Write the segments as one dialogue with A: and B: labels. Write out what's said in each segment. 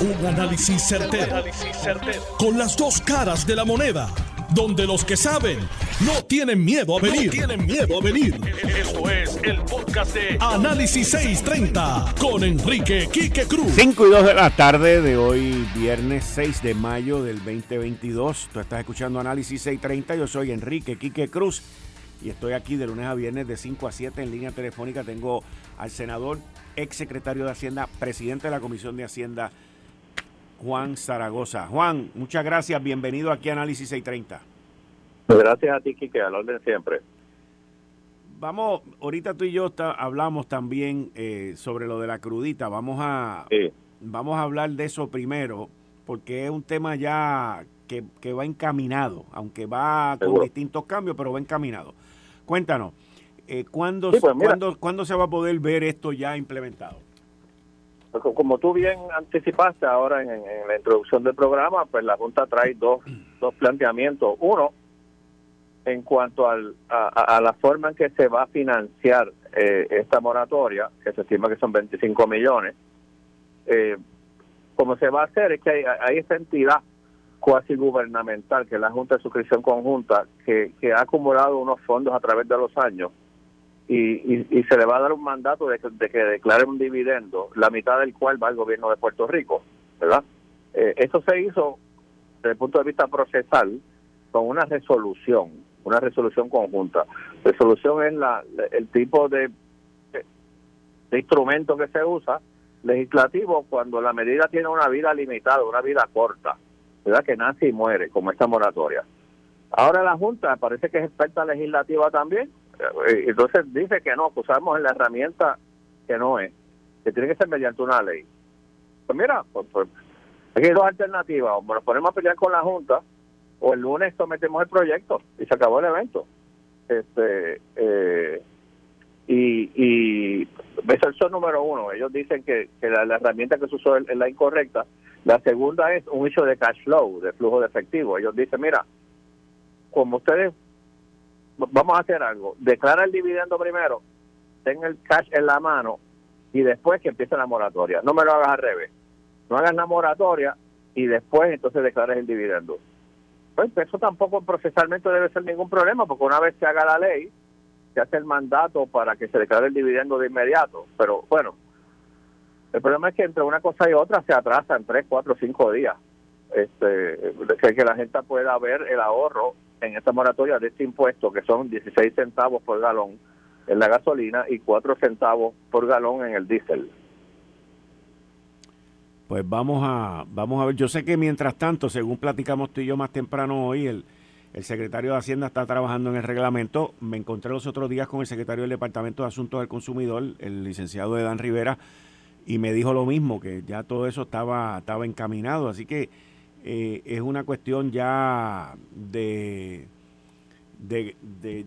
A: Un análisis certero, Con las dos caras de la moneda. Donde los que saben no tienen miedo a venir. tienen miedo a venir. Esto es el podcast de Análisis 630 con Enrique Quique Cruz.
B: 5 y 2 de la tarde de hoy, viernes 6 de mayo del 2022. Tú estás escuchando Análisis 630. Yo soy Enrique Quique Cruz y estoy aquí de lunes a viernes de 5 a 7 en línea telefónica. Tengo al senador, ex secretario de Hacienda, presidente de la Comisión de Hacienda Juan Zaragoza. Juan, muchas gracias, bienvenido aquí a Análisis 630.
C: Gracias a ti, Kike, al orden siempre.
B: Vamos, ahorita tú y yo hablamos también eh, sobre lo de la crudita. Vamos a, vamos a hablar de eso primero, porque es un tema ya que, va encaminado, aunque va con distintos cambios, pero va encaminado. Cuéntanos, eh, ¿cuándo, pues ¿cuándo se va a poder ver esto ya implementado?
C: Como tú bien anticipaste ahora en, la introducción del programa, pues la Junta trae dos, dos planteamientos. Uno, en cuanto al, a, la forma en que se va a financiar eh, esta moratoria, que se estima que son 25 millones, eh, como se va a hacer es que hay, hay esta entidad cuasi gubernamental, que es la Junta de Suscripción Conjunta, que, que ha acumulado unos fondos a través de los años y, y, se le va a dar un mandato de, que declare un dividendo, la mitad del cual va al gobierno de Puerto Rico, ¿verdad? Eh, eso se hizo desde el punto de vista procesal con una resolución, una resolución conjunta. Resolución es la, el tipo de, de instrumento que se usa legislativo cuando la medida tiene una vida limitada, una vida corta, ¿verdad? Que nace y muere, como esta moratoria. Ahora la Junta parece que es experta legislativa también entonces dice que no, que usamos la herramienta que no es, que tiene que ser mediante una ley. Pues mira, pues, pues aquí hay dos alternativas, o nos ponemos a pelear con la Junta, o el lunes sometemos el proyecto y se acabó el evento. Este eh, y, y eso es número uno. Ellos dicen que, la, herramienta que se usó es, la incorrecta. La segunda es un hecho de cash flow, de flujo de efectivo. Ellos dicen, mira, como ustedes vamos a hacer algo, declara el dividendo primero, ten el cash en la mano y después que empiece la moratoria. No me lo hagas al revés. No hagas la moratoria y después entonces declares el dividendo. Pues eso tampoco procesalmente debe ser ningún problema, porque una vez se haga la ley, se hace el mandato para que se declare el dividendo de inmediato. Pero bueno, el problema es que entre una cosa y otra se atrasa en tres, cuatro, cinco días. Este, que, que la gente pueda ver el ahorro en esta moratoria de este impuesto, que son 16 centavos por galón en la gasolina y 4 centavos por galón en el diésel.
B: Pues vamos a, vamos a ver. Yo sé que mientras tanto, según platicamos tú y yo más temprano hoy, el, el secretario de Hacienda está trabajando en el reglamento. Me encontré los otros días con el secretario del Departamento de Asuntos del Consumidor, el licenciado Dan Rivera, y me dijo lo mismo, que ya todo eso estaba, estaba encaminado. Así que eh, es una cuestión ya de, de,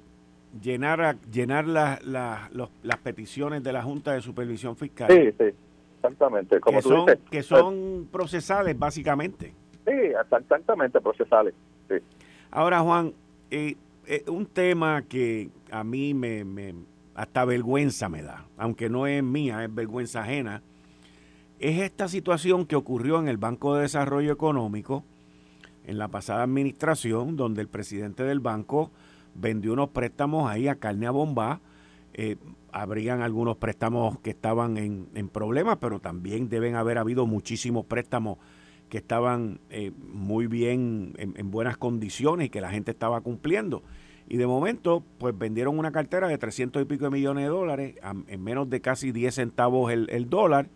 B: llenar llenar las peticiones de la Junta de Supervisión Fiscal.
C: Sí, sí, exactamente.
B: Como que, son, que son procesales, básicamente.
C: Sí, exactamente, procesales.
B: Ahora, Juan, eh, eh, un tema que a mí me, me hasta vergüenza me da, aunque no es mía, es vergüenza ajena es esta situación que ocurrió en el Banco de Desarrollo Económico en la pasada administración, donde el presidente del banco vendió unos préstamos ahí a carne a bomba. Eh, habrían algunos préstamos que estaban en, problemas, pero también deben haber habido muchísimos préstamos que estaban eh, muy bien, en, buenas condiciones y que la gente estaba cumpliendo. Y de momento, pues vendieron una cartera de 300 y pico de millones de dólares en menos de casi 10 centavos el, el dólar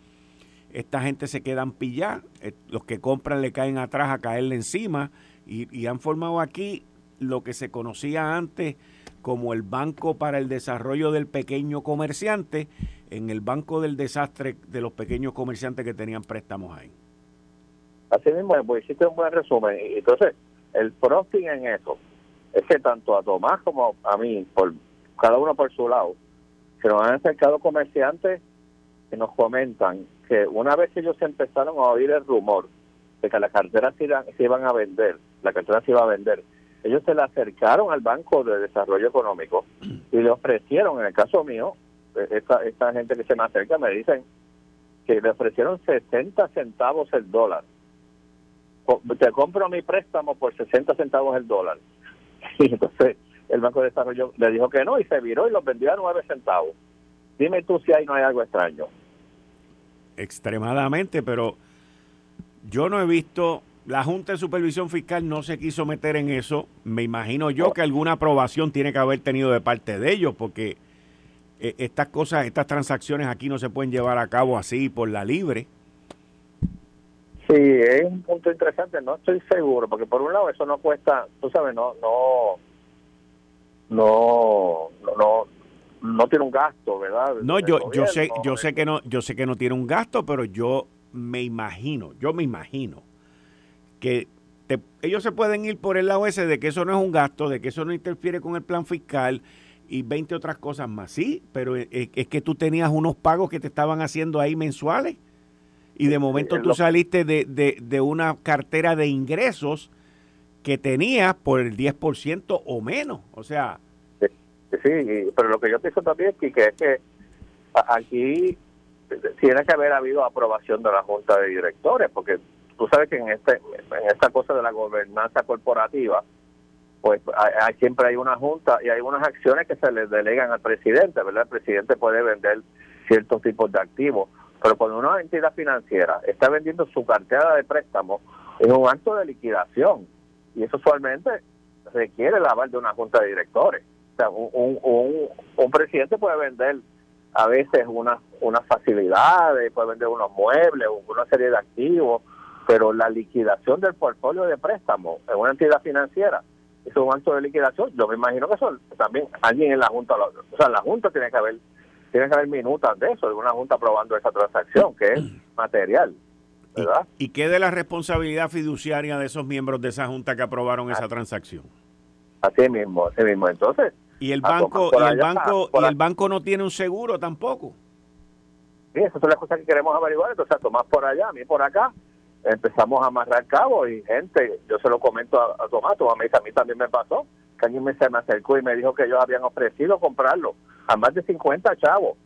B: esta gente se quedan pillados, eh, los que compran le caen atrás a caerle encima y, han formado aquí lo que se conocía antes como el Banco para el Desarrollo del Pequeño Comerciante, en el Banco del Desastre de los pequeños comerciantes que tenían préstamos ahí.
C: Así mismo, pues hiciste un buen resumen. Entonces, el frosting en eso es que tanto a Tomás como a mí, por cada uno por su lado, se nos han acercado comerciantes que nos comentan que una vez que ellos empezaron a oír el rumor de que las carteras se, iban, a vender, la cartera se iba a vender, ellos se le acercaron al Banco de Desarrollo Económico y le ofrecieron, en el caso mío, esta, esta gente que se me acerca me dicen que le ofrecieron 60 centavos el dólar. Te compro mi préstamo por 60 centavos el dólar. Y entonces el Banco de Desarrollo le dijo que no y se viró y los vendió a 9 centavos. Dime tú si ahí no hay algo extraño.
B: Extremadamente, pero yo no he visto, la Junta de Supervisión Fiscal no se quiso meter en eso. Me imagino yo que alguna aprobación tiene que haber tenido de parte de ellos, porque eh, estas cosas, estas transacciones aquí no se pueden llevar a cabo así por la libre.
C: Sí, es un punto interesante, no estoy seguro, porque por un lado eso no cuesta, tú sabes, no, no, no, no, no tiene un gasto, ¿verdad?
B: No, yo, yo sé, yo sé que no, yo sé que no tiene un gasto, pero yo me imagino, yo me imagino que ellos se pueden ir por el lado ese de que eso no es un gasto, de que eso no interfiere con el plan fiscal y 20 otras cosas más. Sí, pero es, que tú tenías unos pagos que te estaban haciendo ahí mensuales y de momento tú saliste de, de, de una cartera de ingresos que tenías por el 10% o menos. O sea,
C: Sí, pero lo que yo pienso también que es que aquí tiene que haber habido aprobación de la Junta de Directores, porque tú sabes que en este en esta cosa de la gobernanza corporativa, pues hay, siempre hay una junta y hay unas acciones que se le delegan al presidente, ¿verdad? El presidente puede vender ciertos tipos de activos, pero cuando una entidad financiera está vendiendo su cartera de préstamos, es un acto de liquidación y eso usualmente requiere el aval de una junta de directores sea, un, un, un, presidente puede vender a veces unas unas facilidades, puede vender unos muebles, una serie de activos, pero la liquidación del portfolio de préstamo en una entidad financiera es un acto de liquidación. Yo me imagino que eso también alguien en la Junta, o sea, la Junta tiene que haber tiene que haber minutas de eso, de una Junta aprobando esa transacción, que es material. ¿verdad?
B: ¿Y, qué de la responsabilidad fiduciaria de esos miembros de esa Junta que aprobaron esa transacción?
C: Así mismo, así mismo. Entonces,
B: y el banco, y el banco, y el banco no tiene un seguro tampoco.
C: Sí, esas son las cosas que queremos averiguar. Entonces, a Tomás por allá, a mí por acá, empezamos a amarrar cabos y gente, yo se lo comento a, Tomás, Tomás me dice, a mí también me pasó, que alguien me, se me acercó y me dijo que ellos habían ofrecido comprarlo a más de 50 chavos,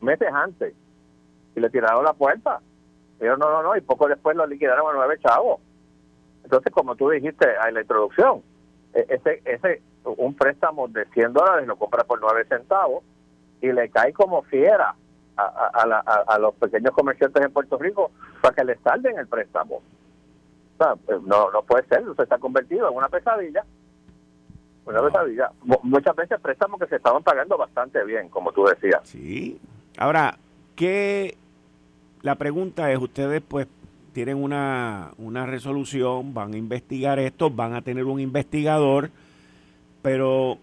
C: meses antes, y le tiraron la puerta. Y yo, no, no, no, y poco después lo liquidaron a nueve chavos. Entonces, como tú dijiste en la introducción, e, ese, ese un préstamo de 100 dólares lo compra por 9 centavos y le cae como fiera a, a, a, los pequeños comerciantes en Puerto Rico para que le salden el préstamo. Pues, no, no puede ser, se está convertido en una pesadilla. Una pesadilla. Muchas veces préstamos que se estaban pagando bastante bien, como tú decías.
B: Sí. Ahora, ¿qué? La pregunta es, ustedes pues tienen una, una resolución, van a investigar esto, van a tener un investigador pero,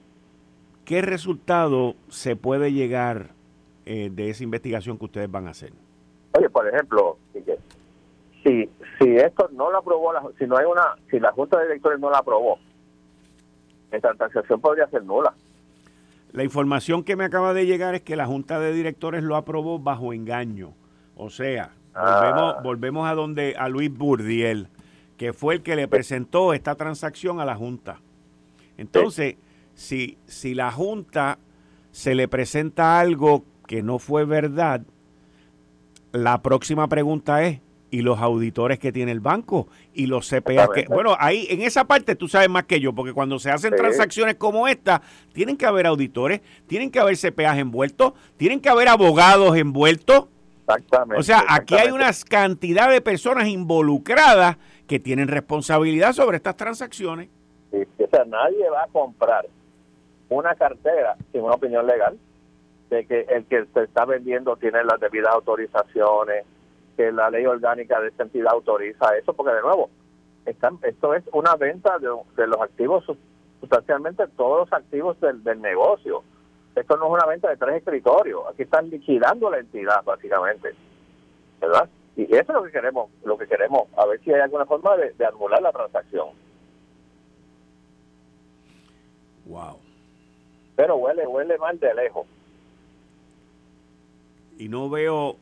B: ¿qué resultado se puede llegar eh, de esa investigación que ustedes van a hacer?
C: Oye, por ejemplo, si, si esto no lo aprobó, la, si no hay una, si la Junta de Directores no la aprobó, esta transacción podría ser nula.
B: La información que me acaba de llegar es que la Junta de Directores lo aprobó bajo engaño. O sea, volvemos, ah. volvemos a donde a Luis Burdiel, que fue el que le presentó esta transacción a la Junta. Entonces, si, si la Junta se le presenta algo que no fue verdad, la próxima pregunta es, ¿y los auditores que tiene el banco? ¿Y los CPA que... Bueno, ahí en esa parte tú sabes más que yo, porque cuando se hacen transacciones como esta, tienen que haber auditores, tienen que haber CPAs envueltos, tienen que haber abogados envueltos.
C: Exactamente.
B: O sea, aquí hay una cantidad de personas involucradas que tienen responsabilidad sobre estas transacciones.
C: O sea, nadie va a comprar una cartera sin una opinión legal de que el que se está vendiendo tiene las debidas autorizaciones, que la ley orgánica de esa entidad autoriza eso, porque de nuevo, están, esto es una venta de, los activos, sustancialmente todos los activos del, del negocio. Esto no es una venta de tres escritorios, aquí están liquidando la entidad básicamente, ¿verdad? Y eso es lo que queremos, lo que queremos, a ver si hay alguna forma de, de anular la transacción.
B: Wow.
C: Pero huele, huele mal de lejos.
B: Y no veo.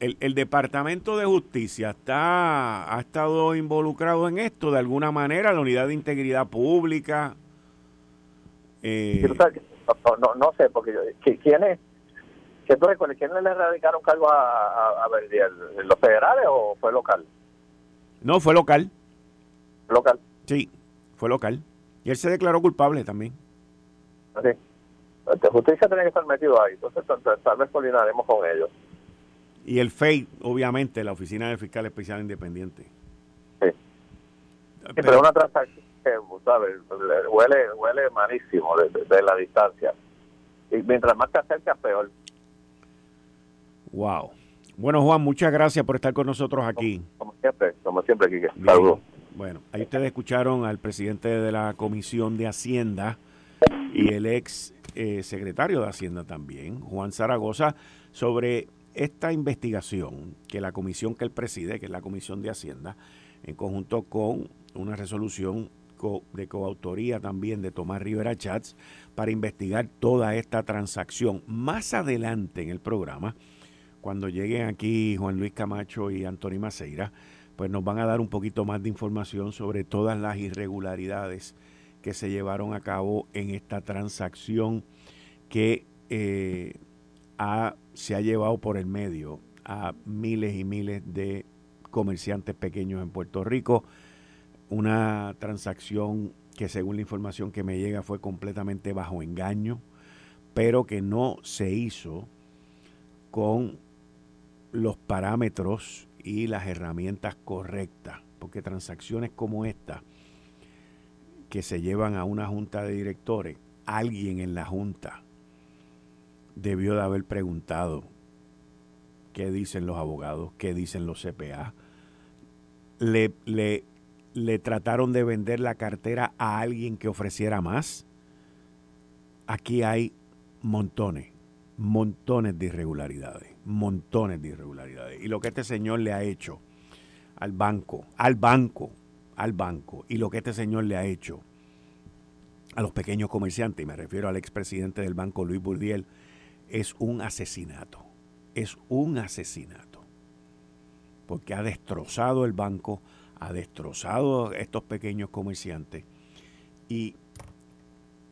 B: El, el Departamento de Justicia está ha estado involucrado en esto de alguna manera, la Unidad de Integridad Pública.
C: Eh, no, no, sé, porque ¿quién es? ¿quiénes le erradicaron cargo a, a, ¿Los federales o fue local?
B: No, fue local.
C: ¿Local?
B: Sí, fue local. Y él se declaró culpable también.
C: Sí. La justicia tiene que estar metido ahí. Entonces, tal vez coordinaremos con ellos.
B: Y el FEI, obviamente, la Oficina del Fiscal Especial Independiente.
C: Sí. pero, es una transacción que, ¿sabes? Huele, huele malísimo de, la distancia. Y mientras más te acercas, peor.
B: Wow. Bueno, Juan, muchas gracias por estar con nosotros aquí.
C: Como, siempre, como siempre, Quique. Saludos.
B: Bueno, ahí ustedes escucharon al presidente de la Comisión de Hacienda y el ex eh, secretario de Hacienda también, Juan Zaragoza, sobre esta investigación que la comisión que él preside, que es la Comisión de Hacienda, en conjunto con una resolución de coautoría también de Tomás Rivera Chats, para investigar toda esta transacción. Más adelante en el programa, cuando lleguen aquí Juan Luis Camacho y Antonio Maceira, pues nos van a dar un poquito más de información sobre todas las irregularidades que se llevaron a cabo en esta transacción que eh, se ha llevado por el medio a miles y miles de comerciantes pequeños en Puerto Rico. Una transacción que según la información que me llega fue completamente bajo engaño, pero que no se hizo con los parámetros y las herramientas correctas, porque transacciones como esta, que se llevan a una junta de directores, alguien en la junta debió de haber preguntado qué dicen los abogados, qué dicen los CPA. Le, le, le trataron de vender la cartera a alguien que ofreciera más. Aquí hay montones, montones de irregularidades, montones de irregularidades. Y lo que este señor le ha hecho al banco, al banco, al banco, y lo que este señor le ha hecho a los pequeños comerciantes, y me refiero al expresidente del banco Luis Burdiel, es un asesinato. Es un asesinato. Porque ha destrozado el banco, ha destrozado a estos pequeños comerciantes. Y,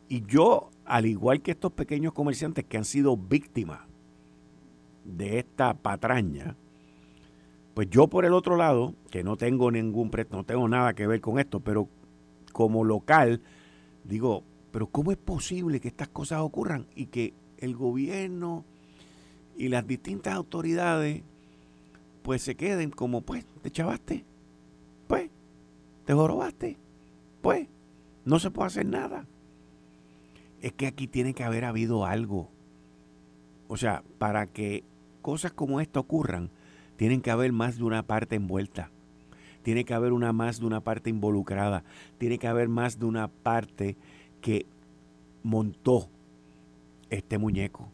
B: y yo, al igual que estos pequeños comerciantes que han sido víctimas de esta patraña, pues yo por el otro lado, que no tengo ningún no tengo nada que ver con esto, pero como local, digo, pero ¿cómo es posible que estas cosas ocurran y que el gobierno y las distintas autoridades pues se queden como pues te chavaste, pues te jorobaste, pues no se puede hacer nada. Es que aquí tiene que haber habido algo. O sea, para que cosas como esta ocurran, tienen que haber más de una parte envuelta. Tiene que haber una más de una parte involucrada. Tiene que haber más de una parte que montó este muñeco.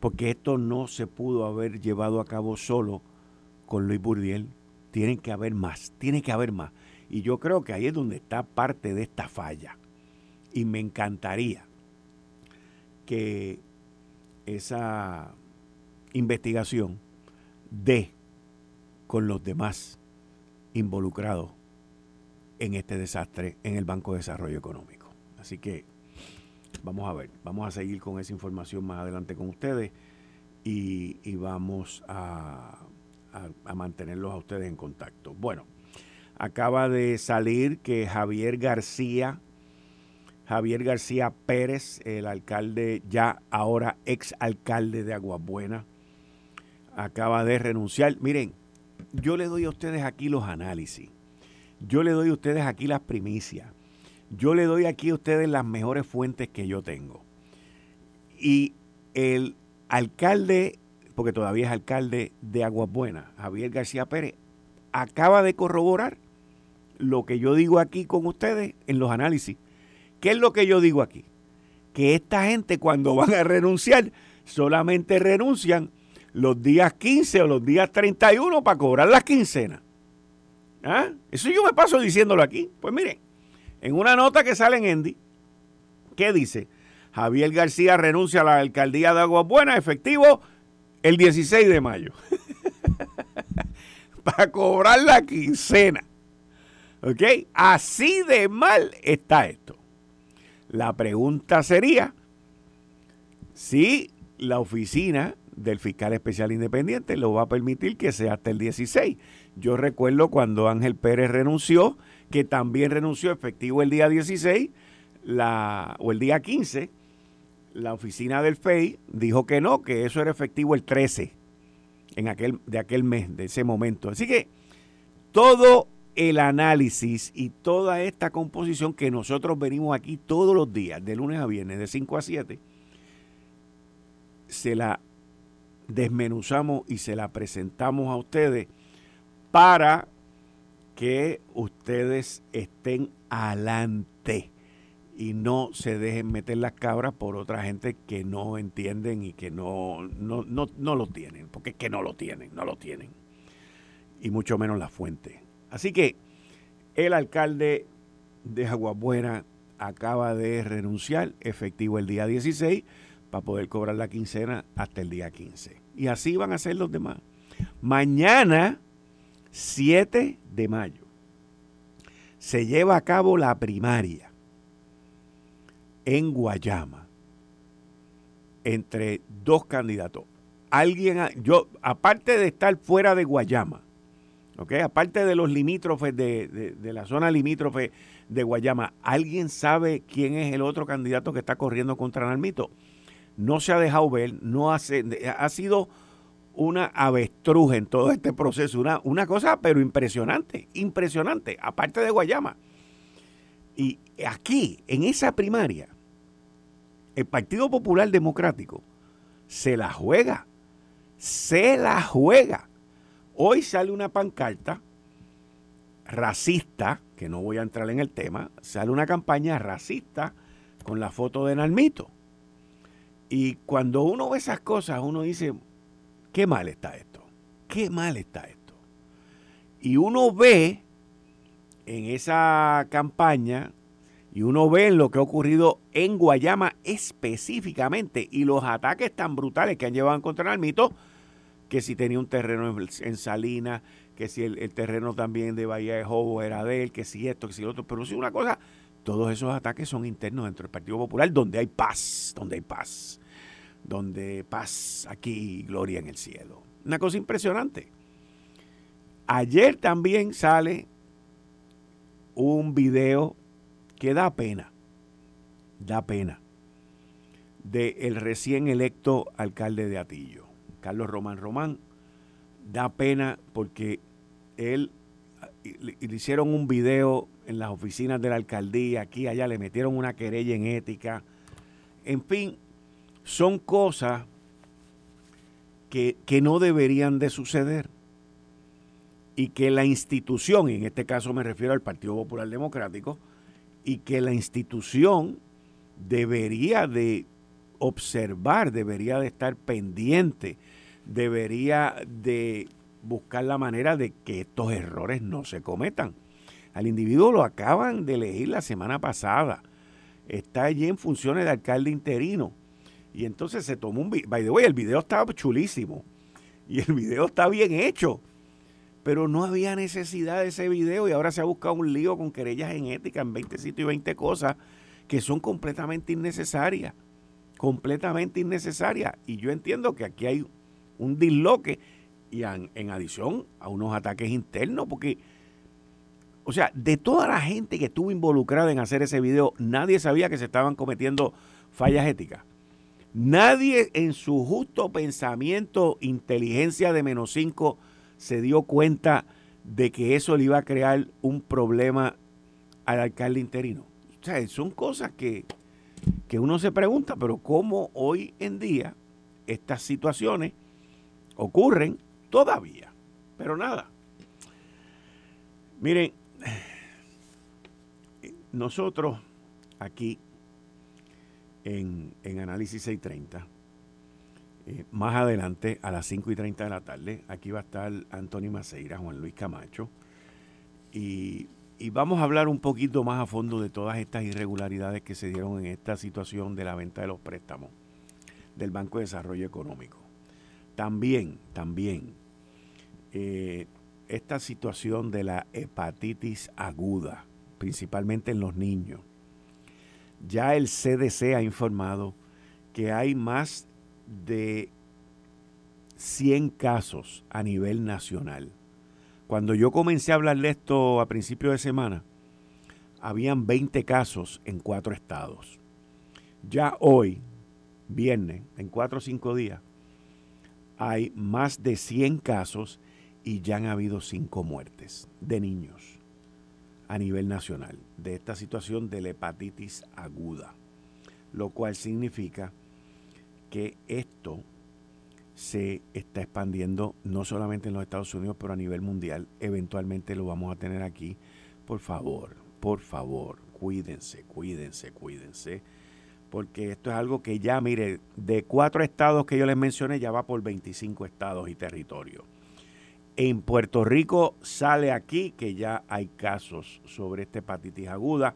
B: Porque esto no se pudo haber llevado a cabo solo con Luis Burdiel. Tienen que haber más, tiene que haber más. Y yo creo que ahí es donde está parte de esta falla. Y me encantaría que esa investigación dé con los demás involucrados en este desastre en el Banco de Desarrollo Económico. Así que Vamos a ver, vamos a seguir con esa información más adelante con ustedes y, vamos a, a, mantenerlos a ustedes en contacto. Bueno, acaba de salir que Javier García, Javier García Pérez, el alcalde, ya ahora ex alcalde de Aguabuena, acaba de renunciar. Miren, yo le doy a ustedes aquí los análisis, yo le doy a ustedes aquí las primicias. Yo le doy aquí a ustedes las mejores fuentes que yo tengo. Y el alcalde, porque todavía es alcalde de Aguas Buenas, Javier García Pérez, acaba de corroborar lo que yo digo aquí con ustedes en los análisis. ¿Qué es lo que yo digo aquí? Que esta gente cuando van a renunciar, solamente renuncian los días 15 o los días 31 para cobrar las quincenas. ¿Ah? Eso yo me paso diciéndolo aquí. Pues miren, en una nota que sale en Endy, ¿qué dice? Javier García renuncia a la alcaldía de Aguas Buenas, efectivo el 16 de mayo. Para cobrar la quincena. ¿Ok? Así de mal está esto. La pregunta sería si la oficina del fiscal especial independiente lo va a permitir que sea hasta el 16. Yo recuerdo cuando Ángel Pérez renunció, que también renunció efectivo el día 16 la, o el día 15, la oficina del FEI dijo que no, que eso era efectivo el 13 en aquel, de aquel mes, de ese momento. Así que todo el análisis y toda esta composición que nosotros venimos aquí todos los días, de lunes a viernes, de 5 a 7, se la desmenuzamos y se la presentamos a ustedes para que ustedes estén adelante y no se dejen meter las cabras por otra gente que no entienden y que no, no, no, lo tienen, porque es que no lo tienen, no lo tienen. Y mucho menos la fuente. Así que el alcalde de Aguabuena acaba de renunciar, efectivo el día 16, para poder cobrar la quincena hasta el día 15. Y así van a ser los demás. Mañana, 7 de mayo, se lleva a cabo la primaria en Guayama entre dos candidatos. Alguien, yo, aparte de estar fuera de Guayama, ¿okay? aparte de los limítrofes de, de la zona limítrofe de Guayama, ¿alguien sabe quién es el otro candidato que está corriendo contra Nalmito? No se ha dejado ver, no hace, ha sido una avestruz en todo este proceso, una, una cosa pero impresionante, impresionante, aparte de Guayama. Y aquí, en esa primaria, el Partido Popular Democrático se la juega, se la juega. Hoy sale una pancarta racista, que no voy a entrar en el tema, sale una campaña racista con la foto de Nalmito. Y cuando uno ve esas cosas, uno dice, qué mal está esto, qué mal está esto. Y uno ve en esa campaña y uno ve lo que ha ocurrido en Guayama específicamente y los ataques tan brutales que han llevado a encontrar al mito, que si tenía un terreno en Salinas, que si el, terreno también de Bahía de Jobo era de él, que si esto, que si lo otro, pero si una cosa todos esos ataques son internos dentro del Partido Popular, donde hay paz, donde hay paz, donde paz aquí y gloria en el cielo. Una cosa impresionante. Ayer también sale un video que da pena, da pena, de el recién electo alcalde de Atillo, Carlos Román Román. Da pena porque él le hicieron un video en las oficinas de la alcaldía, aquí, allá, le metieron una querella en ética. En fin, son cosas que, que no deberían de suceder y que la institución, en este caso me refiero al Partido Popular Democrático, y que la institución debería de observar, debería de estar pendiente, debería de buscar la manera de que estos errores no se cometan. Al individuo lo acaban de elegir la semana pasada. Está allí en funciones de alcalde interino. Y entonces se tomó un video. By the way, el video estaba chulísimo. Y el video está bien hecho. Pero no había necesidad de ese video y ahora se ha buscado un lío con querellas en ética en 20 sitios y 20 cosas que son completamente innecesarias. Completamente innecesarias. Y yo entiendo que aquí hay un disloque y en, adición a unos ataques internos, porque, o sea, de toda la gente que estuvo involucrada en hacer ese video, nadie sabía que se estaban cometiendo fallas éticas. Nadie en su justo pensamiento, inteligencia de menos cinco, se dio cuenta de que eso le iba a crear un problema al alcalde interino. O sea, son cosas que, que uno se pregunta, pero ¿cómo hoy en día estas situaciones ocurren Todavía. Pero nada. Miren, nosotros aquí en, Análisis 630, eh, más adelante a las 5 y 30 de la tarde, aquí va a estar Antonio Maceira, Juan Luis Camacho, y, y vamos a hablar un poquito más a fondo de todas estas irregularidades que se dieron en esta situación de la venta de los préstamos del Banco de Desarrollo Económico. También, también, eh, esta situación de la hepatitis aguda, principalmente en los niños. Ya el CDC ha informado que hay más de 100 casos a nivel nacional. Cuando yo comencé a hablar de esto a principio de semana, habían 20 casos en cuatro estados. Ya hoy, viernes, en cuatro o cinco días, hay más de 100 casos y ya han habido cinco muertes de niños a nivel nacional de esta situación de la hepatitis aguda, lo cual significa que esto se está expandiendo no solamente en los Estados Unidos, pero a nivel mundial. Eventualmente lo vamos a tener aquí. Por favor, por favor, cuídense, cuídense, cuídense. Porque esto es algo que ya, mire, de cuatro estados que yo les mencioné, ya va por 25 estados y territorios. En Puerto Rico sale aquí que ya hay casos sobre esta hepatitis aguda,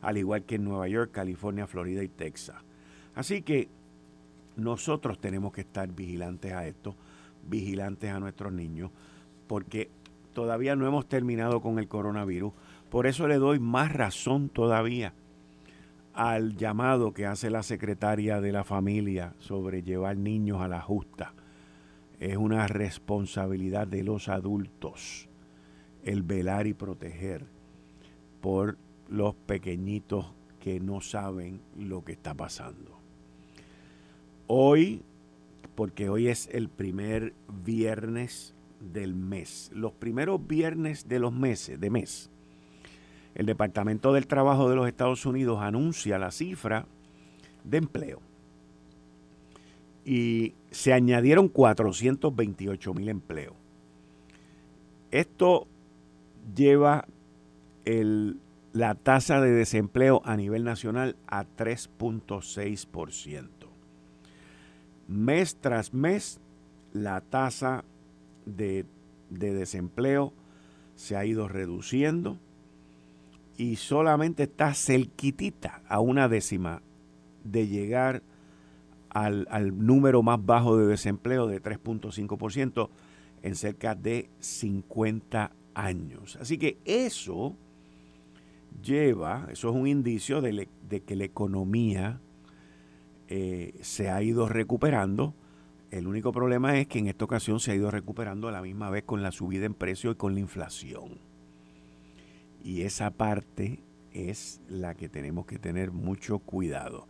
B: al igual que en Nueva York, California, Florida y Texas. Así que nosotros tenemos que estar vigilantes a esto, vigilantes a nuestros niños, porque todavía no hemos terminado con el coronavirus. Por eso le doy más razón todavía al llamado que hace la secretaria de la familia sobre llevar niños a la justa es una responsabilidad de los adultos el velar y proteger por los pequeñitos que no saben lo que está pasando. Hoy, porque hoy es el primer viernes del mes, los primeros viernes de los meses, de mes, el Departamento del Trabajo de los Estados Unidos anuncia la cifra de empleo y se añadieron 428 mil empleos. Esto lleva la tasa de desempleo a nivel nacional a 3.6%. Mes tras mes, la tasa de, de desempleo se ha ido reduciendo y solamente está cerquitita a una décima de llegar al, número más bajo de desempleo de 3.5% en cerca de 50 años. Así que eso lleva, eso es un indicio de, que la economía eh, se ha ido recuperando. El único problema es que en esta ocasión se ha ido recuperando a la misma vez con la subida en precio y con la inflación. Y esa parte es la que tenemos que tener mucho cuidado.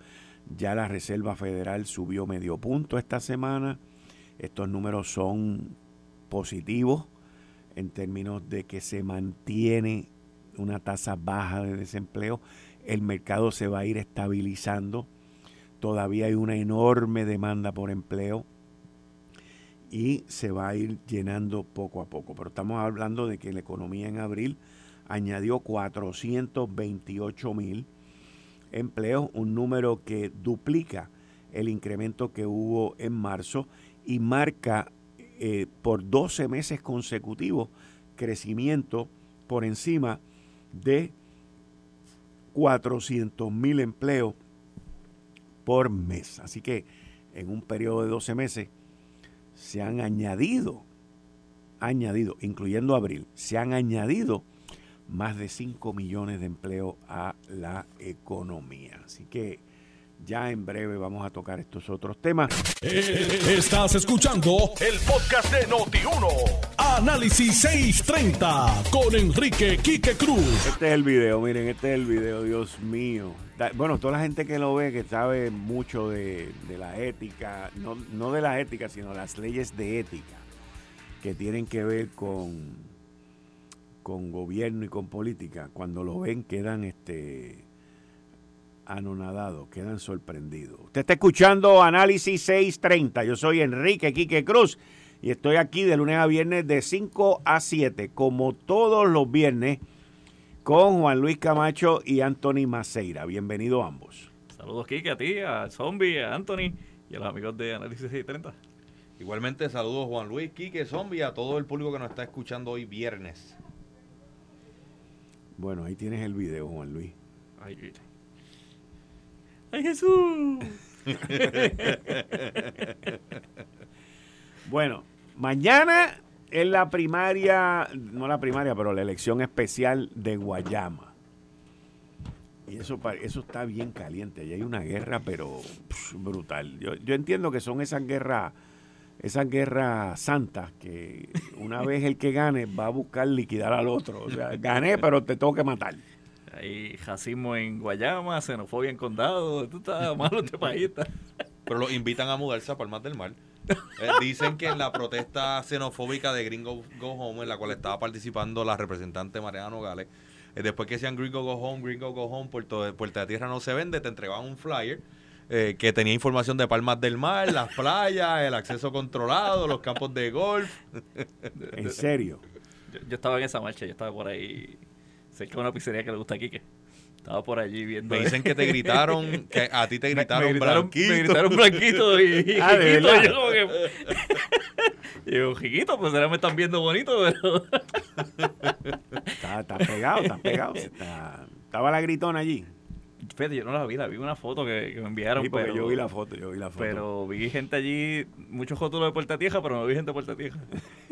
B: Ya la Reserva Federal subió medio punto esta semana. Estos números son positivos en términos de que se mantiene una tasa baja de desempleo. El mercado se va a ir estabilizando. Todavía hay una enorme demanda por empleo y se va a ir llenando poco a poco. Pero estamos hablando de que la economía en abril añadió 428 mil empleos, un número que duplica el incremento que hubo en marzo y marca eh, por 12 meses consecutivos crecimiento por encima de 400 mil empleos por mes. Así que en un periodo de 12 meses se han añadido, añadido, incluyendo abril, se han añadido más de 5 millones de empleos a la economía. Así que ya en breve vamos a tocar estos otros temas.
A: Eh, estás escuchando el podcast de Noti1. Análisis 630 con Enrique Quique Cruz.
B: Este es el video, miren, este es el video, Dios mío. Bueno, toda la gente que lo ve, que sabe mucho de, la ética, no, no de la ética, sino las leyes de ética, que tienen que ver con con gobierno y con política, cuando lo ven quedan este anonadados, quedan sorprendidos. Usted está escuchando Análisis 630. Yo soy Enrique Quique Cruz y estoy aquí de lunes a viernes de 5 a 7, como todos los viernes, con Juan Luis Camacho y Anthony Maceira. Bienvenidos ambos.
D: Saludos, Quique, a ti, a Zombie, a Anthony y a los amigos de Análisis 630.
E: Igualmente, saludos Juan Luis, Quique, Zombie, a todo el público que nos está escuchando hoy viernes.
B: Bueno, ahí tienes el video, Juan Luis.
D: Ay, ¡Ay Jesús!
B: bueno, mañana es la primaria, no la primaria, pero la elección especial de Guayama. Y eso, eso está bien caliente. Y hay una guerra, pero pff, brutal. Yo, yo entiendo que son esas guerras, esas guerras santas que una vez el que gane va a buscar liquidar al otro. O sea, gané, pero te tengo que matar.
D: Hay racismo en Guayama, xenofobia en Condado. Tú estás malo este país. está.
E: Pero los invitan a mudarse a Palmas del Mar. Eh, dicen que en la protesta xenofóbica de Gringo Go Home, en la cual estaba participando la representante Mariana Nogales, eh, después que decían Gringo Go Home, Gringo Go Home, Puerto, Puerta de Tierra no se vende, te entregaban un flyer eh, que tenía información de Palmas del Mar, las playas, el acceso controlado, los campos de golf.
B: En serio.
D: Yo, yo estaba en esa marcha, yo estaba por ahí cerca de una pizzería que le gusta a Quique. Estaba por allí viendo.
E: Me dicen que te gritaron, que a ti te
D: Me-
E: gritaron,
D: me gritaron,
E: blanquito.
D: me gritaron blanquito y, y
B: Ah, ¿de
D: Jiquito.
B: verdad?
D: Yo como que... Y yo, Jiquito, pues ahora me están viendo bonito, pero...
B: Está, está pegado, está pegado. Está- estaba la gritona allí.
D: Fíjate, yo no la vi, la vi una foto que, que me enviaron,
B: Sí,
D: pero...
B: yo vi la foto, yo vi la foto.
D: Pero vi gente allí, muchos rótulos de Puerta Tierra, pero no vi gente de Puerta Tierra.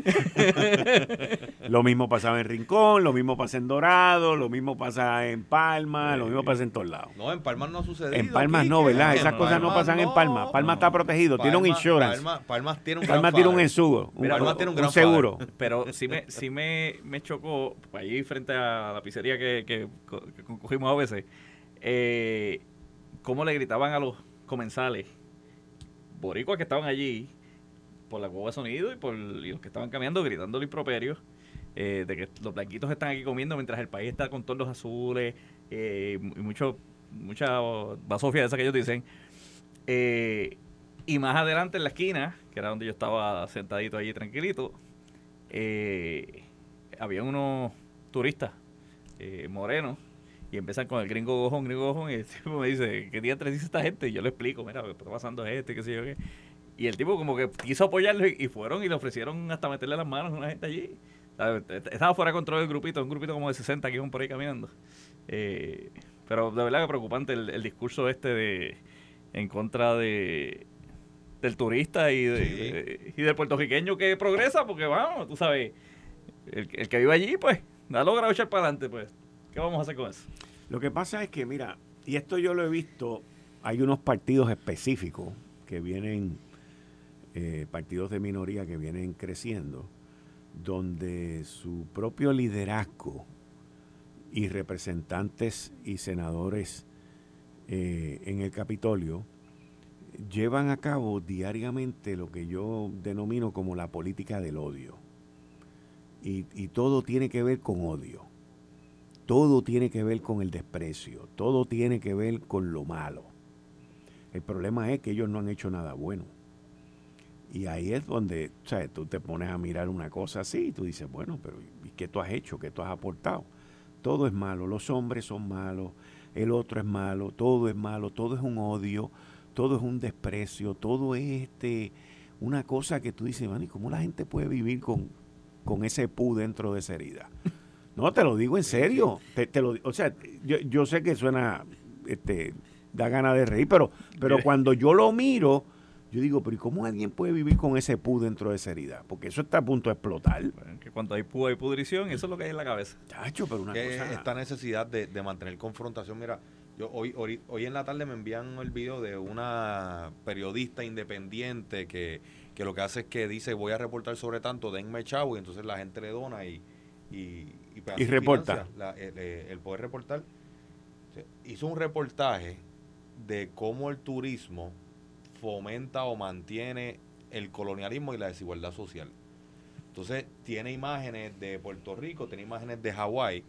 B: Lo mismo pasaba en Rincón, lo mismo pasa en Dorado, lo mismo pasa en Palma, lo mismo pasa en todos lados.
E: No, en Palmas no ha sucedido.
B: En Palmas no. ¿verdad? Esas cosas no pasan en Palma. Palma está protegido, tiene un
E: Palma-
B: insurance.
E: Palma- Palmas tiene un
B: Palma tiene un ensugo, un,
E: Palma tiene un
B: un
E: gran
B: seguro.
D: Pero sí me, sí me, me chocó, pues, allí frente a la pizzería que, que, que cogimos a veces, eh, cómo le gritaban a los comensales, boricuas que estaban allí, por la cueva de sonido y por los que estaban caminando, gritando improperios, eh, de que los blanquitos están aquí comiendo mientras el país está con todos los azules eh, y mucho, mucha basofia de esa que ellos dicen. Eh, y más adelante en la esquina, que era donde yo estaba sentadito allí tranquilito, había unos turistas morenos y empiezan con el gringo gojón, gringo gojón, y el tipo me dice, ¿qué día tres dice esta gente? Y yo le explico, mira, lo que está pasando es este, qué sé yo qué. Y el tipo como que quiso apoyarlo y, fueron y le ofrecieron hasta meterle las manos a una gente allí. Estaba fuera de control del grupito, un grupito como de 60 que iban por ahí caminando. Eh, pero de verdad que preocupante el, el discurso este de en contra de del turista y, de,
E: Sí.
D: de- y del puertorriqueño que progresa, porque vamos, tú sabes, el, el que vive allí, pues, da logrado echar para adelante, pues, ¿qué vamos a hacer con eso?
B: Lo que pasa es que, mira, y esto yo lo he visto, hay unos partidos específicos que vienen, eh, partidos de minoría que vienen creciendo, donde su propio liderazgo y representantes y senadores eh, en el Capitolio llevan a cabo diariamente lo que yo denomino como la política del odio. Y, y todo tiene que ver con odio todo tiene que ver con el desprecio, todo tiene que ver con lo malo. El problema es que ellos no han hecho nada bueno. Y ahí es donde, ¿sabes? Tú te pones a mirar una cosa así y tú dices, bueno, pero ¿y qué tú has hecho? ¿Qué tú has aportado? Todo es malo, los hombres son malos, el otro es malo, todo es malo, todo es un odio, todo es un desprecio, todo es este, una cosa que tú dices, man, ¿y cómo la gente puede vivir con, con ese pu dentro de esa herida? No, te lo digo en serio. Te, te lo, o sea, yo, yo sé que suena, este, da ganas de reír, pero, pero cuando yo lo miro, yo digo, pero ¿y cómo alguien puede vivir con ese pu dentro de esa herida? Porque eso está a punto de explotar.
D: Bueno, que cuando hay púa hay pudrición, eso es lo que hay en la cabeza.
B: Chacho, pero una
E: que
B: cosa...
E: esta necesidad de, de mantener confrontación. Mira, yo hoy, hoy, hoy en la tarde me envían el video de una periodista independiente que, que lo que hace es que dice voy a reportar sobre tanto, denme chavo, y entonces la gente le dona y, y, y,
B: Y reporta.
E: financia la- el, eh, el poder reportar. Hizo un reportaje de cómo el turismo fomenta o mantiene el colonialismo y la desigualdad social. Entonces tiene imágenes de Puerto Rico, tiene imágenes de Hawái,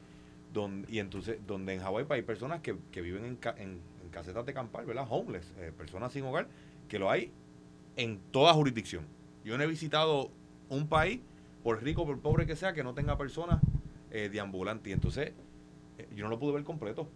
E: donde, y entonces donde en Hawái hay personas que, que viven en, en, en casetas de campal, ¿verdad? Homeless, eh, personas sin hogar, que lo hay en toda jurisdicción. Yo no he visitado un país, por rico, por pobre que sea, que no tenga personas eh, deambulantes. Y entonces eh, yo no lo pude ver completo.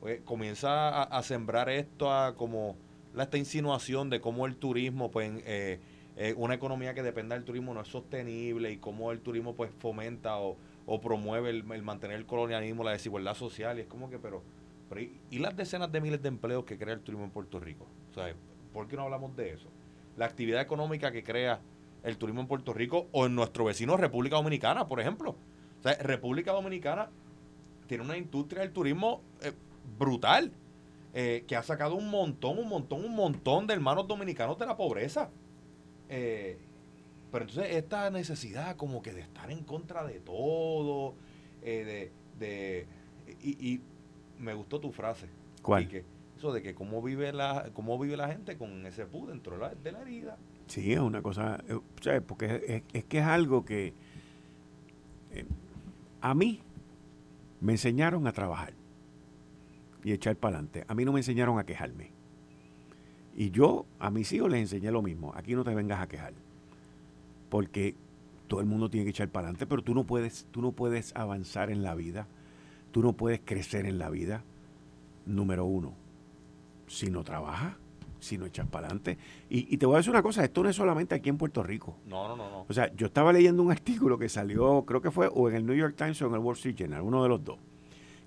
E: Pues, comienza a, sembrar esto a como la, esta insinuación de cómo el turismo, pues, eh, eh, una economía que dependa del turismo no es sostenible y cómo el turismo pues fomenta o, promueve el, el mantener el colonialismo, la desigualdad social. Y es como que, pero, pero ¿y, y las decenas de miles de empleos que crea el turismo en Puerto Rico? O sea, ¿por qué no hablamos de eso? La actividad económica que crea el turismo en Puerto Rico o en nuestro vecino República Dominicana, por ejemplo. O sea, República Dominicana tiene una industria del turismo eh, brutal. Eh, que ha sacado un montón, un montón, un montón de hermanos dominicanos de la pobreza. Eh, pero entonces esta necesidad como que de estar en contra de todo, eh, de, y, me gustó tu frase.
B: ¿Cuál?
E: Que, eso de que cómo vive la, cómo vive la gente con ese pu dentro de la, de la herida.
B: Sí, es una cosa, porque es, es, que es algo que a mí me enseñaron a trabajar y echar para adelante. A mí no me enseñaron a quejarme. Y yo a mis hijos les enseñé lo mismo. Aquí no te vengas a quejar. Porque todo el mundo tiene que echar para adelante, pero tú no puedes, tú no puedes avanzar en la vida. Tú no puedes crecer en la vida. Número uno, si no trabajas, si no echas para adelante. Y, y, te voy a decir una cosa, esto no es solamente aquí en Puerto Rico.
E: No, no, no, no.
B: O sea, yo estaba leyendo un artículo que salió, creo que fue o en el New York Times o en el Wall Street Journal, uno de los dos,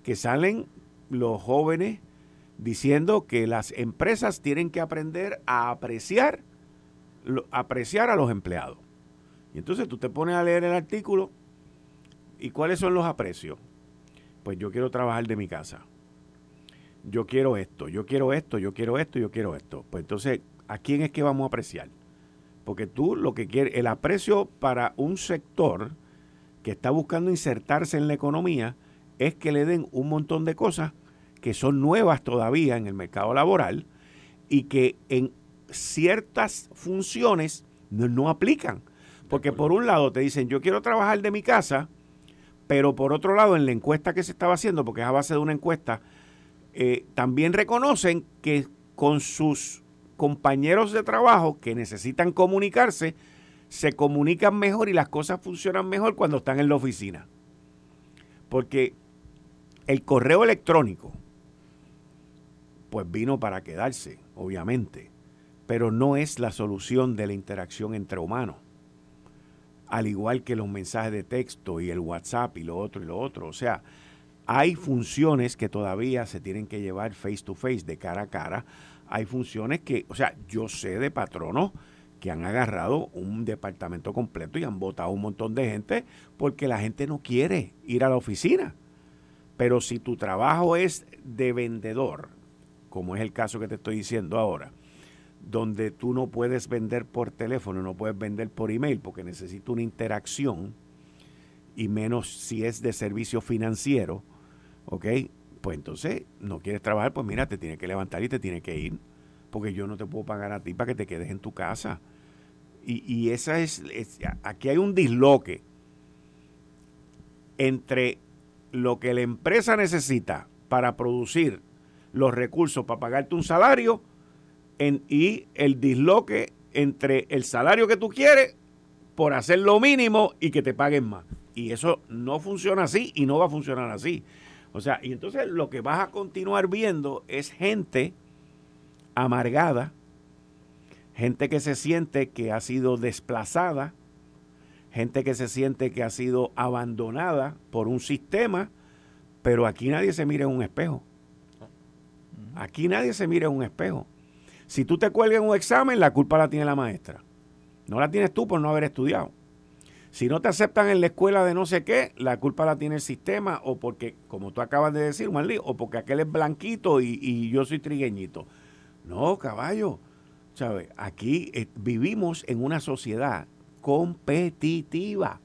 B: que salen los jóvenes diciendo que las empresas tienen que aprender a apreciar, apreciar a los empleados. Y entonces tú te pones a leer el artículo y cuáles son los aprecios. Pues yo quiero trabajar de mi casa. Yo quiero esto, yo quiero esto, yo quiero esto, yo quiero esto. Pues entonces, ¿a quién es que vamos a apreciar? Porque tú lo que quieres, el aprecio para un sector que está buscando insertarse en la economía es que le den un montón de cosas que son nuevas todavía en el mercado laboral y que en ciertas funciones no, aplican. Porque por un lado te dicen, yo quiero trabajar de mi casa, pero por otro lado, en la encuesta que se estaba haciendo, porque es a base de una encuesta, eh, también reconocen que con sus compañeros de trabajo que necesitan comunicarse, se comunican mejor y las cosas funcionan mejor cuando están en la oficina. Porque el correo electrónico, pues vino para quedarse, obviamente, pero no es la solución de la interacción entre humanos. Al igual que los mensajes de texto y el WhatsApp y lo otro y lo otro. O sea, hay funciones que todavía se tienen que llevar face to face, de cara a cara. Hay funciones que, o sea, yo sé de patronos que han agarrado un departamento completo y han votado un montón de gente porque la gente no quiere ir a la oficina. Pero si tu trabajo es de vendedor, como es el caso que te estoy diciendo ahora, donde tú no puedes vender por teléfono, no puedes vender por email porque necesita una interacción y menos si es de servicio financiero, ¿ok? Pues entonces no quieres trabajar, pues mira, te tiene que levantar y te tiene que ir, porque yo no te puedo pagar a ti para que te quedes en tu casa. Y, y esa es, es, aquí hay un disloque entre lo que la empresa necesita para producir los recursos para pagarte un salario y el disloque entre el salario que tú quieres por hacer lo mínimo y que te paguen más. Y eso no funciona así y no va a funcionar así. O sea, y entonces lo que vas a continuar viendo es gente amargada, gente que se siente que ha sido desplazada, gente que se siente que ha sido abandonada por un sistema, pero aquí nadie se mira en un espejo. Aquí nadie se mira en un espejo. Si tú te cuelgas en un examen, la culpa la tiene la maestra. No la tienes tú por no haber estudiado. Si no te aceptan en la escuela de no sé qué, la culpa la tiene el sistema o porque, como tú acabas de decir, Marley, o porque aquel es blanquito y, yo soy trigueñito. No, caballo. ¿Sabes? Aquí eh, vivimos en una sociedad competitiva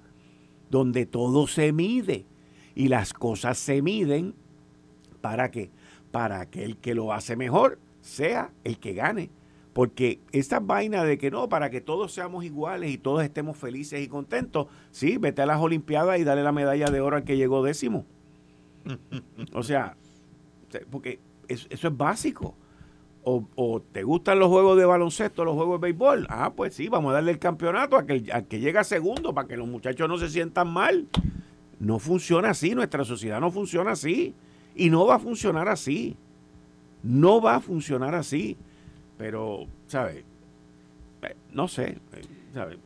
B: donde todo se mide y las cosas se miden para que para que el que lo hace mejor sea el que gane. Porque esta vaina de que no, para que todos seamos iguales y todos estemos felices y contentos, sí, vete a las Olimpiadas y dale la medalla de oro al que llegó décimo. o sea, porque eso, es básico. O, te gustan los juegos de baloncesto, los juegos de béisbol. Ah, pues sí, vamos a darle el campeonato a que, a que llega segundo para que los muchachos no se sientan mal. No funciona así, nuestra sociedad no funciona así. Y no va a funcionar así. No va a funcionar así. Pero, ¿sabes? Eh, no sé, ¿sabes?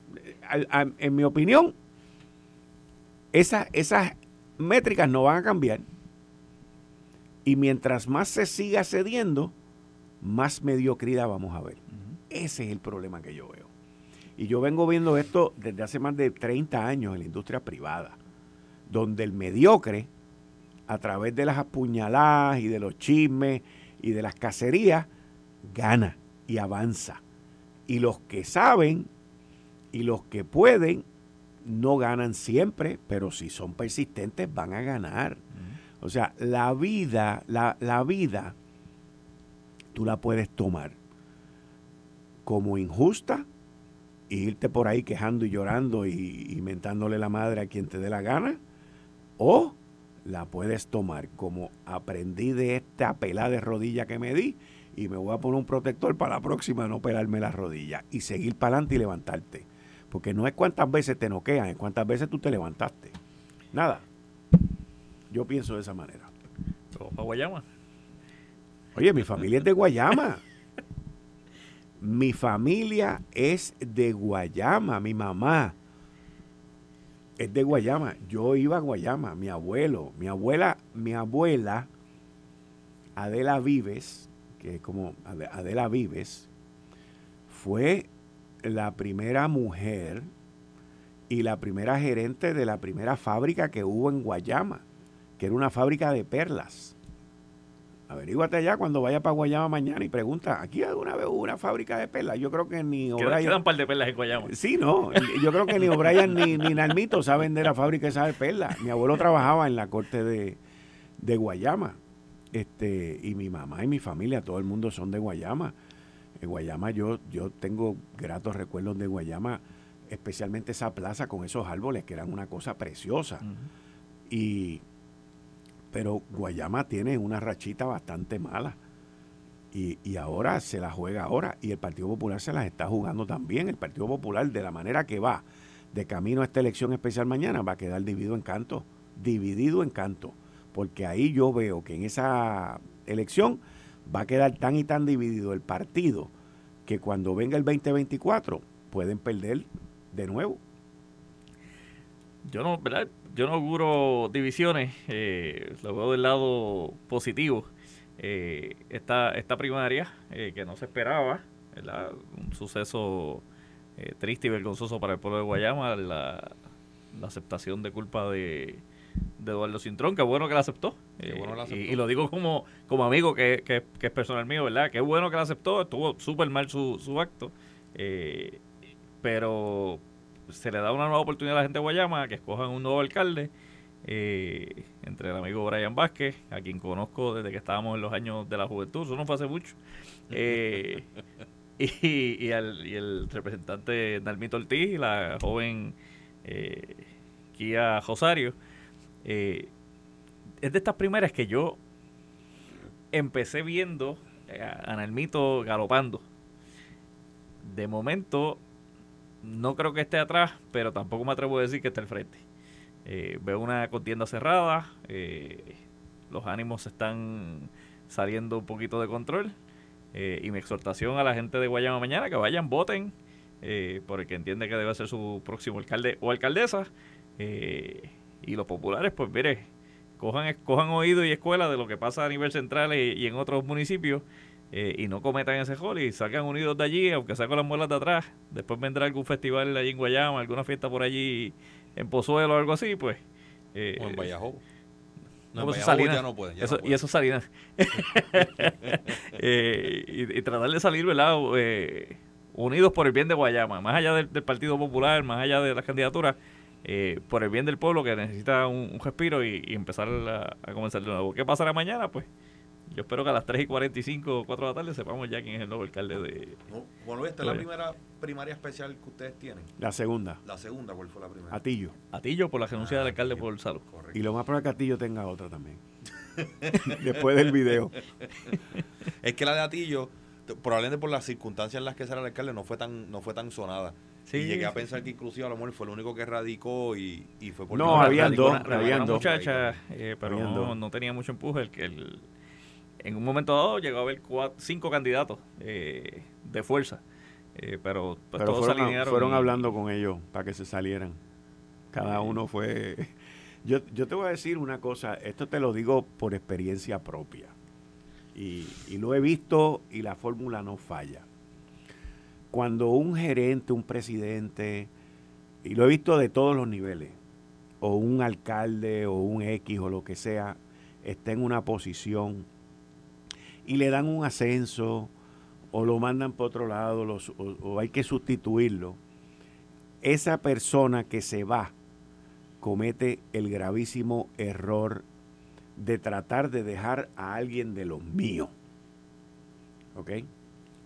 B: En mi opinión, esas, esas métricas no van a cambiar. Y mientras más se siga cediendo, más mediocridad vamos a ver. Ese es el problema que yo veo. Y yo vengo viendo esto desde hace más de 30 años en la industria privada, donde el mediocre a través de las apuñaladas y de los chismes y de las cacerías, gana y avanza. Y los que saben y los que pueden no ganan siempre, pero si son persistentes van a ganar. O sea, la vida, la, la vida, tú la puedes tomar como injusta e irte por ahí quejando y llorando y, y mentándole la madre a quien te dé la gana, o la puedes tomar como aprendí de esta pelada de rodilla que me di y me voy a poner un protector para la próxima no pelarme la rodilla y seguir para adelante y levantarte. Porque no es cuántas veces te noquean, es cuántas veces tú te levantaste. Nada. Yo pienso de esa manera.
D: ¿A Guayama?
B: Oye, mi familia es de Guayama. mi familia es de Guayama, mi mamá es de Guayama. Yo iba a Guayama, mi abuelo, mi abuela, mi abuela, Adela Vives, que es como Adela Vives, fue la primera mujer y la primera gerente de la primera fábrica que hubo en Guayama, que era una fábrica de perlas. Averíguate allá cuando vaya para Guayama mañana y pregunta, ¿aquí alguna vez hubo una fábrica de perlas? Yo creo que ni
D: O'Brien... Quedan un par de perlas en Guayama.
B: Sí, no. Yo creo que ni O'Brien ni, ni Nalmito saben de la fábrica esa de perlas. Mi abuelo trabajaba en la corte de, de Guayama. Este, y mi mamá y mi familia, todo el mundo son de Guayama. En Guayama yo, yo tengo gratos recuerdos de Guayama, especialmente esa plaza con esos árboles que eran una cosa preciosa. Y pero Guayama tiene una rachita bastante mala. Y, ahora se la juega ahora. Y el Partido Popular se las está jugando también. El Partido Popular, de la manera que va de camino a esta elección especial mañana, va a quedar dividido en canto. Dividido en canto. Porque ahí yo veo que en esa elección va a quedar tan y tan dividido el partido que cuando venga el 2024 pueden perder de nuevo.
D: Yo no, ¿verdad? yo no auguro divisiones, eh, lo veo del lado positivo. Eh, esta, esta primaria eh, que no se esperaba, un suceso eh, triste y vergonzoso para el pueblo de Guayama, la, aceptación de culpa de, Eduardo Cintrón, qué bueno que la aceptó. Y, lo digo como, como amigo que, que, que, es personal mío, ¿verdad? Qué bueno que la aceptó, estuvo súper mal su, su acto. pero se le da una nueva oportunidad a la gente de Guayama que escojan un nuevo alcalde. Eh, entre el amigo Brian Vázquez, a quien conozco desde que estábamos en los años de la juventud, eso no fue hace mucho, eh, y, el representante Nalmito Ortiz, la joven eh, Kia Rosario. Es de estas primeras que yo empecé viendo a Nalmito galopando. De momento no creo que esté atrás, pero tampoco me atrevo a decir que esté al frente. Eh, veo una contienda cerrada, eh, los ánimos están saliendo un poquito de control eh, y mi exhortación a la gente de Guayama mañana que vayan, voten por el que entiende que debe ser su próximo alcalde o alcaldesa y los populares pues mire, cojan, cojan oído y escuela de lo que pasa a nivel central y en otros municipios eh, y no cometan ese gol y salgan unidos de allí, aunque con las muelas de atrás. Después vendrá algún festival allí en Guayama, alguna fiesta por allí en Pozuelo o algo así, pues.
E: Eh, o en Vallejo.
D: No, pues ya no pueden. Y eso Salinas. eh, y, tratar de salir, ¿verdad? Eh, unidos por el bien de Guayama, más allá del, Partido Popular, más allá de las candidaturas, eh, por el bien del pueblo que necesita un, respiro y, empezar a, a, comenzar de nuevo. ¿Qué pasará mañana? Pues yo espero que a las 3 y 45 o 4 de la tarde sepamos ya quién es el nuevo alcalde de.
E: bueno, esta es la primera primaria especial que ustedes tienen.
B: La segunda.
E: La segunda, ¿cuál fue la primera?
B: Atillo.
D: Atillo por la renuncia del ah, alcalde por el salud.
B: Y lo más probable que Atillo tenga otra también. Después del video.
E: es que la de Atillo, probablemente por las circunstancias en las que será el alcalde, no fue tan, no fue tan sonada. Sí, y llegué a pensar que inclusive a lo mejor fue el único que radicó y, y fue por
B: no había dos había
D: dos muchacha eh, pero no, no, tenía mucho empuje el que el en un momento dado llegó a haber cinco candidatos eh, de fuerza, eh, pero,
B: pues, todos fueron, alinearon fueron hablando con ellos para que se salieran. Cada uno fue... Yo, yo te voy a decir una cosa, esto te lo digo por experiencia propia. Y, y lo he visto y la fórmula no falla. Cuando un gerente, un presidente, y lo he visto de todos los niveles, o un alcalde o un X o lo que sea, está en una posición y le dan un ascenso o lo mandan para otro lado o, hay que sustituirlo, esa persona que se va comete el gravísimo error de tratar de dejar a alguien de los míos. ¿Ok?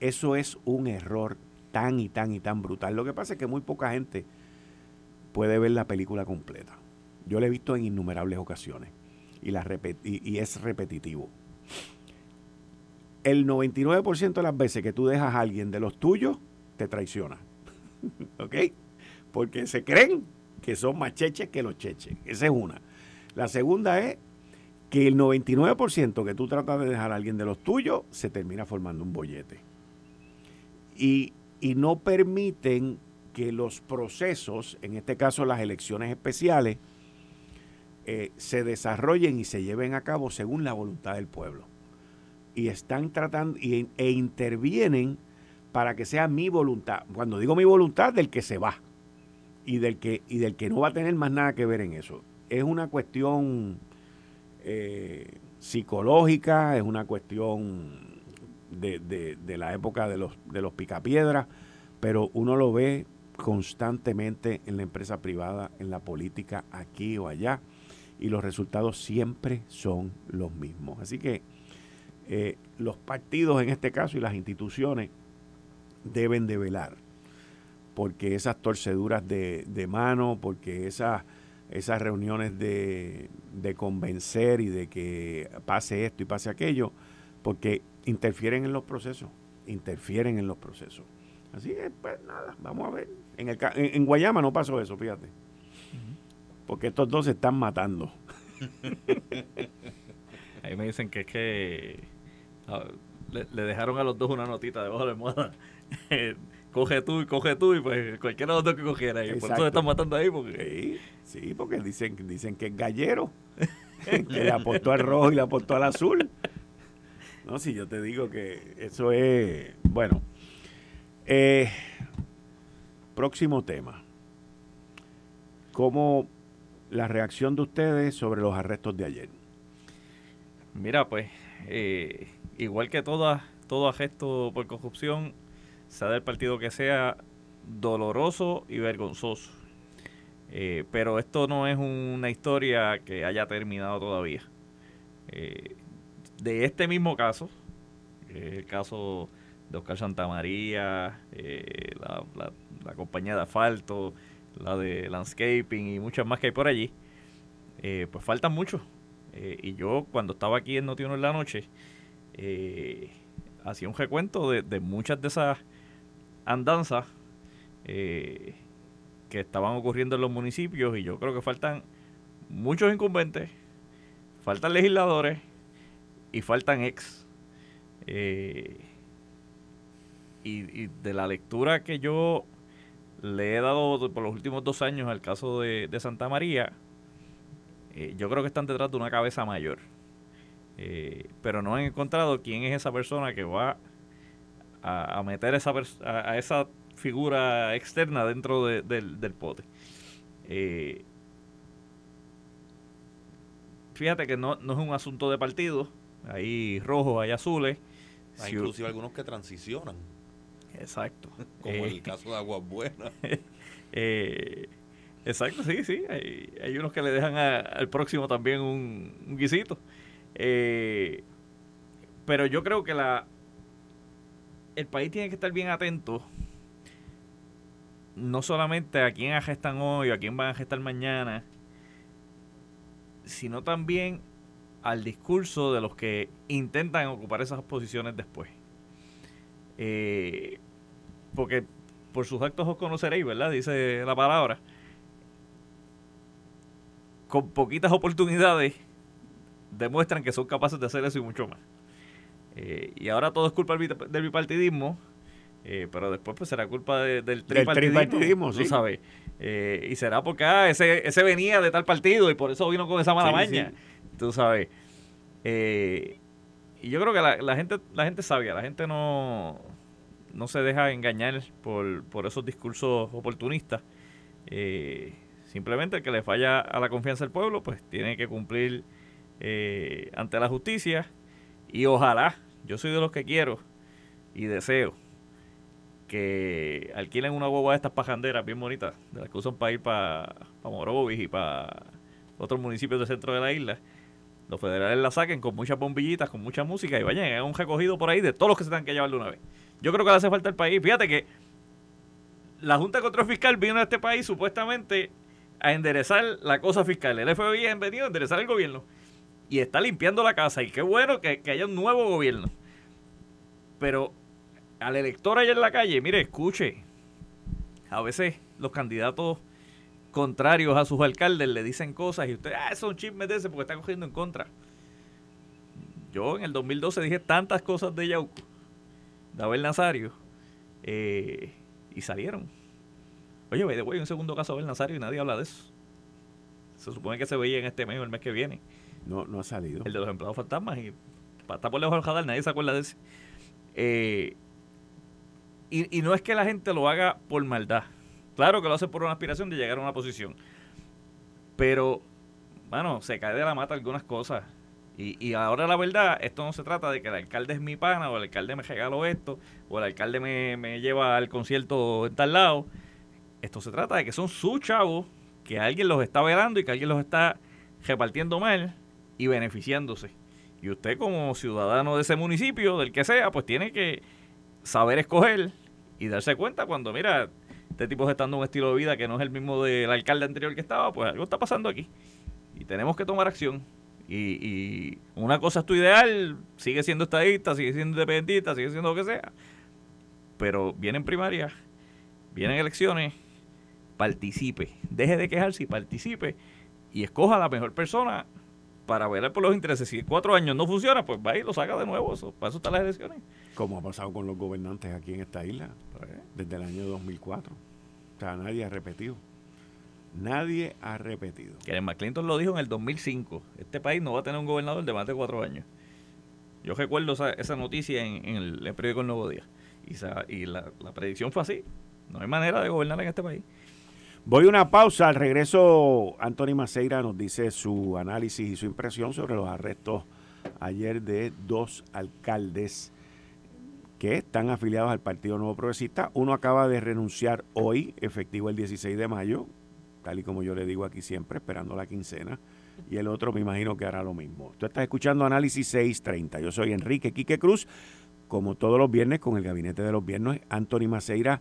B: Eso es un error tan y tan y tan brutal. Lo que pasa es que muy poca gente puede ver la película completa. Yo la he visto en innumerables ocasiones y, es repetitivo el 99% de las veces que tú dejas a alguien de los tuyos, te traiciona. ¿Ok? Porque se creen que son más cheches que los cheches. Esa es una. La segunda es que el 99% que tú tratas de dejar a alguien de los tuyos, se termina formando un bollete. Y, no permiten que los procesos, en este caso las elecciones especiales, eh, se desarrollen y se lleven a cabo según la voluntad del pueblo y están tratando y, e intervienen para que sea mi voluntad. Cuando digo mi voluntad, del que se va y del que, y del que no va a tener más nada que ver en eso. Es una cuestión eh, psicológica, es una cuestión de, de, la época de los, de los picapiedras, pero uno lo ve constantemente en la empresa privada, en la política, aquí o allá, y los resultados siempre son los mismos. Así que eh, los partidos en este caso y las instituciones deben de velar porque esas torceduras de, mano, porque esas, esas reuniones de, convencer y de que pase esto y pase aquello, porque interfieren en los procesos, interfieren en los procesos. Así es, pues nada, vamos a ver. En, el, en, Guayama no pasó eso, fíjate. Porque estos dos se están matando.
D: Ahí me dicen que es que Ah, le, dejaron a los dos una notita debajo de la almohada. coge tú y coge tú y pues cualquiera de los dos que cogiera. Y por eso se están matando ahí. Porque...
B: Sí, porque dicen, dicen que es gallero. que le aportó al rojo y le aportó al azul. No, si yo te digo que eso es... Bueno. Eh, próximo tema. ¿Cómo la reacción de ustedes sobre los arrestos de ayer?
D: Mira, pues... Eh, igual que toda, todo gesto por corrupción, sea del partido que sea, doloroso y vergonzoso. Eh, pero esto no es una historia que haya terminado todavía. De este mismo caso, el caso de Oscar Santamaría, eh, la, la, compañía de asfalto, la de landscaping y muchas más que hay por allí, pues faltan muchos. y yo cuando estaba aquí en Notiuno en la noche, eh, hacía un recuento de, muchas de esas andanzas eh, que estaban ocurriendo en los municipios y yo creo que faltan muchos incumbentes, faltan legisladores y faltan ex. Eh, y, de la lectura que yo le he dado por los últimos dos años al caso de, Santa María, eh, yo creo que están detrás de una cabeza mayor. Eh, pero no han encontrado quién es esa persona que va a, meter esa a, esa figura externa dentro del, del, pote. Eh, fíjate que no, no es un asunto de partido, hay rojos, hay azules.
E: Hay inclusive algunos que transicionan.
D: Exacto.
E: Como en el eh, caso de Aguas Buenas.
D: exacto, sí, sí. Hay, hay unos que le dejan al próximo también un, un guisito. Eh, pero yo creo que la el país tiene que estar bien atento no solamente a quién gestar hoy o a quién van a gestar mañana, sino también al discurso de los que intentan ocupar esas posiciones después. Eh, porque por sus actos os conoceréis, ¿verdad? Dice la palabra. Con poquitas oportunidades demuestran que son capaces de hacer eso y mucho más. Eh, y ahora todo es culpa del, bipartidismo, eh, pero después pues será culpa del tripartidismo, sí. sabes. Eh, y será porque ah, ese, ese venía de tal partido y por eso vino con esa mala maña, tú sabes. y yo creo que la, gente la gente sabia, la gente no, no se deja engañar por, por esos discursos oportunistas. simplemente el que le falla a la confianza del pueblo, pues tiene que cumplir eh, ante la justicia y ojalá, yo soy de los que quiero y deseo que alquilen una guagua de estas pajanderas bien bonitas, de las que usan para ir para pa Morovis y para otros municipios del centro de la isla. Los federales la saquen con muchas bombillitas, con mucha música y vayan, hagan un recogido por ahí de todos los que se tengan que llevar de una vez. Yo creo que le hace falta al país. Fíjate que la Junta de Control Fiscal vino a este país supuestamente a enderezar la cosa fiscal. El FBI ha venido a enderezar el gobierno y está limpiando la casa. Y qué bueno que, que haya un nuevo gobierno. Pero al elector allá en la calle, mire, escuche, a veces los candidatos contrarios a sus alcaldes le dicen cosas y usted, ah, son chismes de ese porque está cogiendo en contra. Yo en el 2012 dije tantas cosas de Yauco, de Abel Nazario, eh, y salieron. Oye, de voy un segundo caso Abel Nazario y nadie habla de eso. Se supone que se veía en este mes o el mes que viene.
B: No, no ha salido.
D: El de los empleados fantasmas y está por lejos del radar, nadie se acuerda de ese. Eh, y, no es que la gente lo haga por maldad. Claro que lo hace por una aspiración de llegar a una posición. Pero, bueno, se cae de la mata algunas cosas. Y, y, ahora la verdad, esto no se trata de que el alcalde es mi pana o el alcalde me regaló esto o el alcalde me, me lleva al concierto en tal lado. Esto se trata de que son sus chavos, que alguien los está velando y que alguien los está repartiendo mal y beneficiándose. Y usted como ciudadano de ese municipio, del que sea, pues tiene que saber escoger y darse cuenta cuando, mira, este tipo está dando un estilo de vida que no es el mismo del alcalde anterior que estaba, pues algo está pasando aquí. Y tenemos que tomar acción. Y, una cosa es tu ideal, sigue siendo estadista, sigue siendo independentista, sigue siendo lo que sea. Pero vienen primarias, vienen elecciones, participe. Deje de quejarse y participe. Y escoja a la mejor persona para ver por los intereses. Si cuatro años no funciona, pues va y lo saca de nuevo. Eso, para eso están las elecciones.
B: Como ha pasado con los gobernantes aquí en esta isla, pues, desde el año 2004. O sea, nadie ha repetido. Nadie ha repetido.
D: Karen McClinton lo dijo en el 2005. Este país no va a tener un gobernador de más de cuatro años. Yo recuerdo esa, noticia en, el, periódico El Nuevo Día. Y, y la, la predicción fue así. No hay manera de gobernar en este país.
B: Voy a una pausa. Al regreso, Anthony Maceira nos dice su análisis y su impresión sobre los arrestos ayer de dos alcaldes que están afiliados al Partido Nuevo Progresista. Uno acaba de renunciar hoy, efectivo el 16 de mayo, tal y como yo le digo aquí siempre, esperando la quincena. Y el otro me imagino que hará lo mismo. Tú estás escuchando Análisis 630. Yo soy Enrique Quique Cruz, como todos los viernes, con el gabinete de los viernes, Anthony Maceira